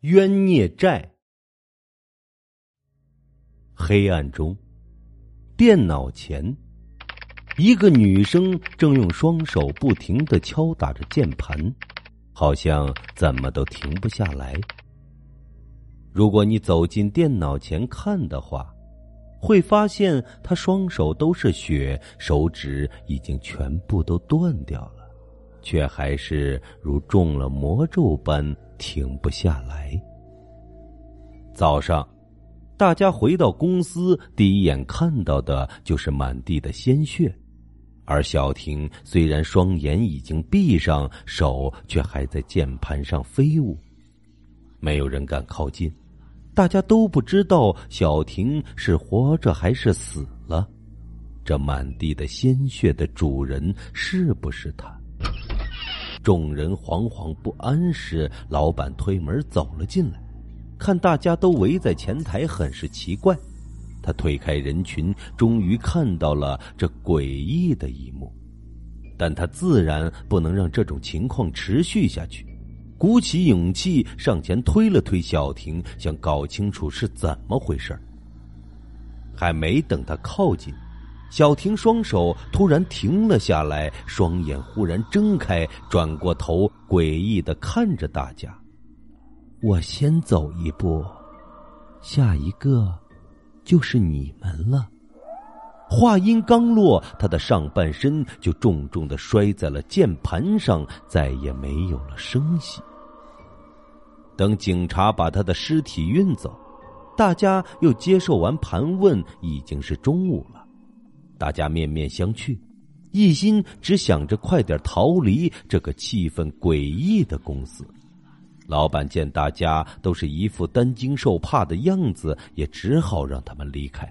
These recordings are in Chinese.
冤孽债。黑暗中，电脑前，一个女生正用双手不停的敲打着键盘，好像怎么都停不下来。如果你走进电脑前看的话，会发现她双手都是血，手指已经全部都断掉了，却还是如中了魔咒般。停不下来。早上，大家回到公司，第一眼看到的就是满地的鲜血，而小婷虽然双眼已经闭上，手却还在键盘上飞舞。没有人敢靠近，大家都不知道小婷是活着还是死了。这满地的鲜血的主人是不是他？众人惶惶不安时，老板推门走了进来，看大家都围在前台，很是奇怪。他推开人群，终于看到了这诡异的一幕，但他自然不能让这种情况持续下去，鼓起勇气上前推了推小婷，想搞清楚是怎么回事还没等他靠近。小婷双手突然停了下来，双眼忽然睁开，转过头，诡异的看着大家。我先走一步，下一个就是你们了。话音刚落，他的上半身就重重的摔在了键盘上，再也没有了声息。等警察把他的尸体运走，大家又接受完盘问，已经是中午了。大家面面相觑，一心只想着快点逃离这个气氛诡异的公司。老板见大家都是一副担惊受怕的样子，也只好让他们离开，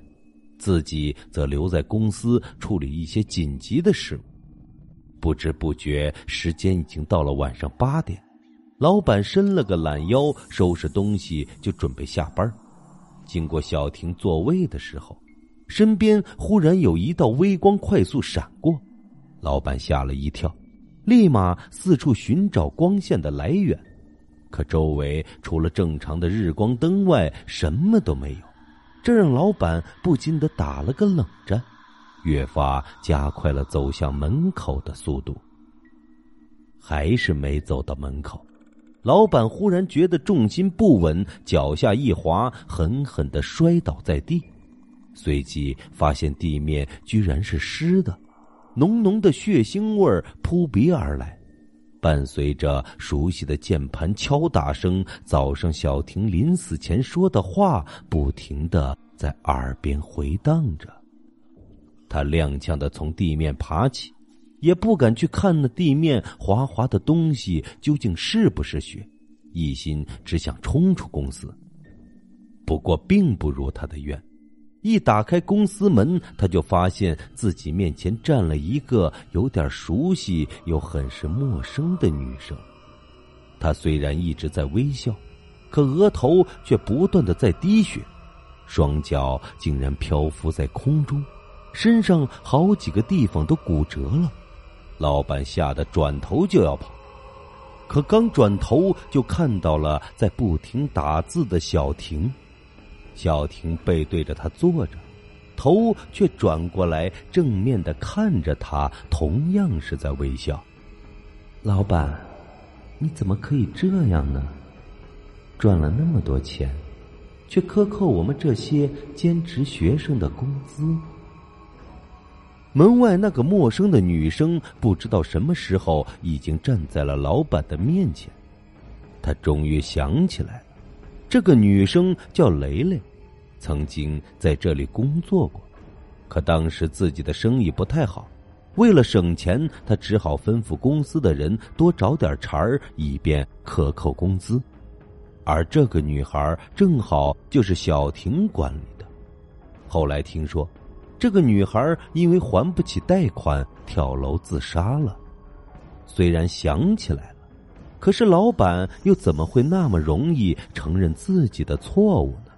自己则留在公司处理一些紧急的事。不知不觉，时间已经到了晚上八点。老板伸了个懒腰，收拾东西就准备下班。经过小婷座位的时候。身边忽然有一道微光快速闪过，老板吓了一跳，立马四处寻找光线的来源，可周围除了正常的日光灯外什么都没有，这让老板不禁的打了个冷战，越发加快了走向门口的速度。还是没走到门口，老板忽然觉得重心不稳，脚下一滑，狠狠的摔倒在地。随即发现地面居然是湿的，浓浓的血腥味扑鼻而来，伴随着熟悉的键盘敲打声，早上小婷临死前说的话不停的在耳边回荡着。他踉跄的从地面爬起，也不敢去看那地面滑滑的东西究竟是不是血，一心只想冲出公司。不过并不如他的愿。一打开公司门，他就发现自己面前站了一个有点熟悉又很是陌生的女生。她虽然一直在微笑，可额头却不断的在滴血，双脚竟然漂浮在空中，身上好几个地方都骨折了。老板吓得转头就要跑，可刚转头就看到了在不停打字的小婷。小婷背对着他坐着，头却转过来，正面的看着他，同样是在微笑。老板，你怎么可以这样呢？赚了那么多钱，却克扣我们这些兼职学生的工资。门外那个陌生的女生，不知道什么时候已经站在了老板的面前。他终于想起来了，这个女生叫雷雷。曾经在这里工作过，可当时自己的生意不太好，为了省钱，他只好吩咐公司的人多找点茬儿，以便克扣工资。而这个女孩正好就是小婷管理的。后来听说，这个女孩因为还不起贷款跳楼自杀了。虽然想起来了，可是老板又怎么会那么容易承认自己的错误呢？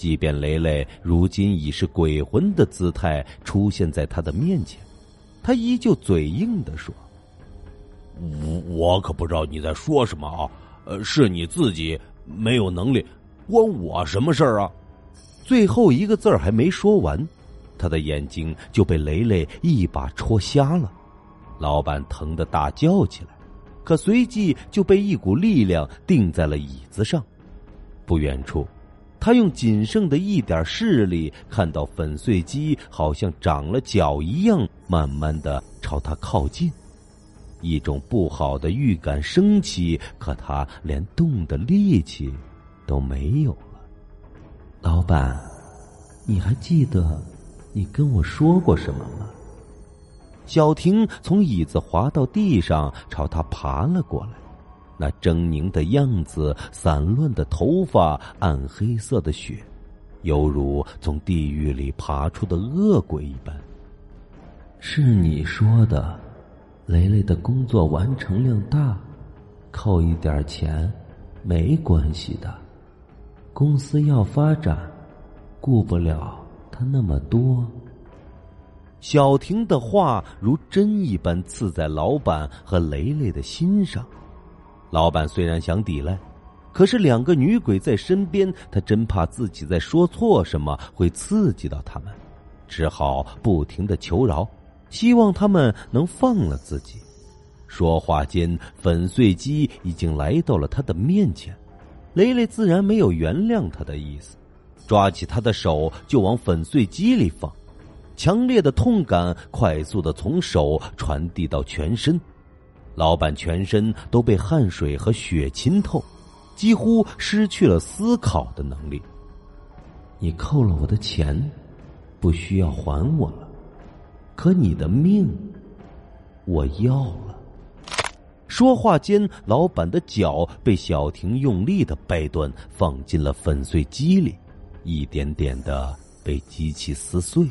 即便雷雷如今已是鬼魂的姿态出现在他的面前，他依旧嘴硬的说：“我我可不知道你在说什么啊！呃，是你自己没有能力，关我什么事儿啊？最后一个字儿还没说完，他的眼睛就被雷雷一把戳瞎了。老板疼得大叫起来，可随即就被一股力量定在了椅子上。不远处，他用仅剩的一点视力看到粉碎机好像长了脚一样，慢慢的朝他靠近。一种不好的预感升起，可他连动的力气都没有了。老板，你还记得你跟我说过什么吗？小婷从椅子滑到地上，朝他爬了过来。那狰狞的样子，散乱的头发，暗黑色的血，犹如从地狱里爬出的恶鬼一般。是你说的，雷雷的工作完成量大，扣一点钱没关系的。公司要发展，顾不了他那么多。小婷的话如针一般刺在老板和雷雷的心上。老板虽然想抵赖，可是两个女鬼在身边，他真怕自己在说错什么会刺激到他们，只好不停的求饶，希望他们能放了自己。说话间，粉碎机已经来到了他的面前，雷雷自然没有原谅他的意思，抓起他的手就往粉碎机里放。强烈的痛感快速的从手传递到全身，老板全身都被汗水和血浸透，几乎失去了思考的能力。你扣了我的钱，不需要还我了，可你的命，我要了。说话间，老板的脚被小婷用力的掰断，放进了粉碎机里，一点点的被机器撕碎。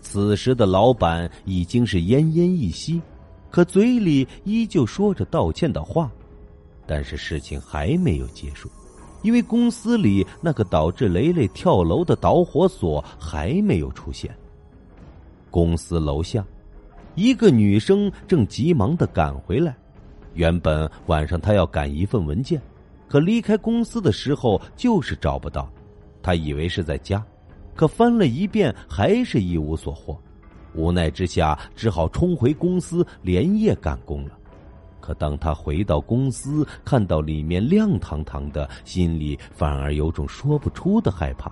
此时的老板已经是奄奄一息，可嘴里依旧说着道歉的话。但是事情还没有结束，因为公司里那个导致雷雷跳楼的导火索还没有出现。公司楼下，一个女生正急忙的赶回来。原本晚上她要赶一份文件，可离开公司的时候就是找不到，她以为是在家。可翻了一遍，还是一无所获，无奈之下，只好冲回公司连夜赶工了。可当他回到公司，看到里面亮堂堂的，心里反而有种说不出的害怕。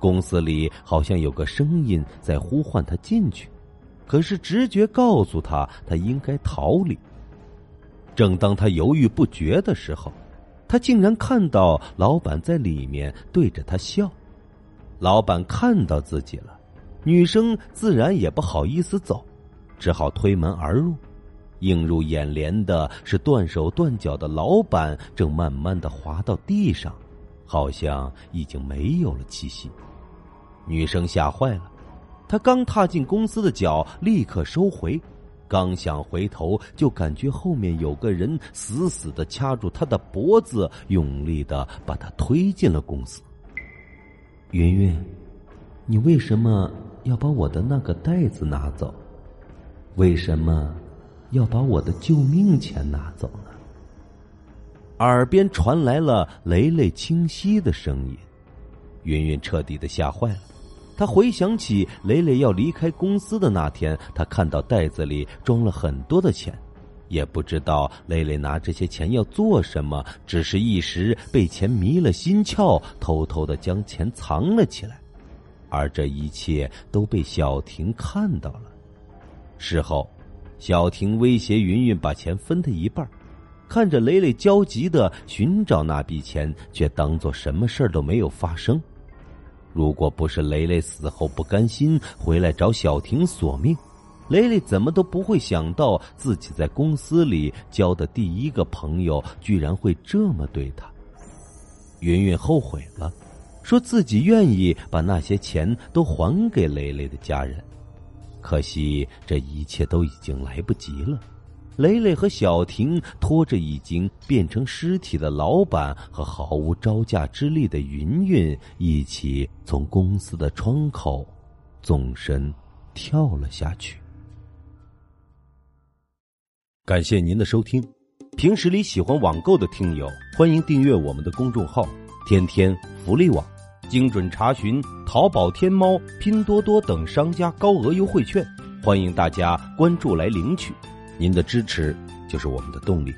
公司里好像有个声音在呼唤他进去，可是直觉告诉他，他应该逃离。正当他犹豫不决的时候，他竟然看到老板在里面对着他笑。老板看到自己了，女生自然也不好意思走，只好推门而入。映入眼帘的是断手断脚的老板正慢慢的滑到地上，好像已经没有了气息。女生吓坏了，她刚踏进公司的脚立刻收回，刚想回头，就感觉后面有个人死死的掐住她的脖子，用力的把她推进了公司。云云，你为什么要把我的那个袋子拿走？为什么要把我的救命钱拿走呢？耳边传来了雷雷清晰的声音，云云彻底的吓坏了。他回想起雷雷要离开公司的那天，他看到袋子里装了很多的钱。也不知道雷雷拿这些钱要做什么，只是一时被钱迷了心窍，偷偷的将钱藏了起来，而这一切都被小婷看到了。事后，小婷威胁云云把钱分他一半，看着雷雷焦急的寻找那笔钱，却当做什么事儿都没有发生。如果不是雷雷死后不甘心回来找小婷索命。雷雷怎么都不会想到，自己在公司里交的第一个朋友，居然会这么对他。云云后悔了，说自己愿意把那些钱都还给雷雷的家人，可惜这一切都已经来不及了。雷雷和小婷拖着已经变成尸体的老板和毫无招架之力的云云，一起从公司的窗口纵身跳了下去。感谢您的收听，平时里喜欢网购的听友，欢迎订阅我们的公众号“天天福利网”，精准查询淘宝、天猫、拼多多等商家高额优惠券，欢迎大家关注来领取。您的支持就是我们的动力。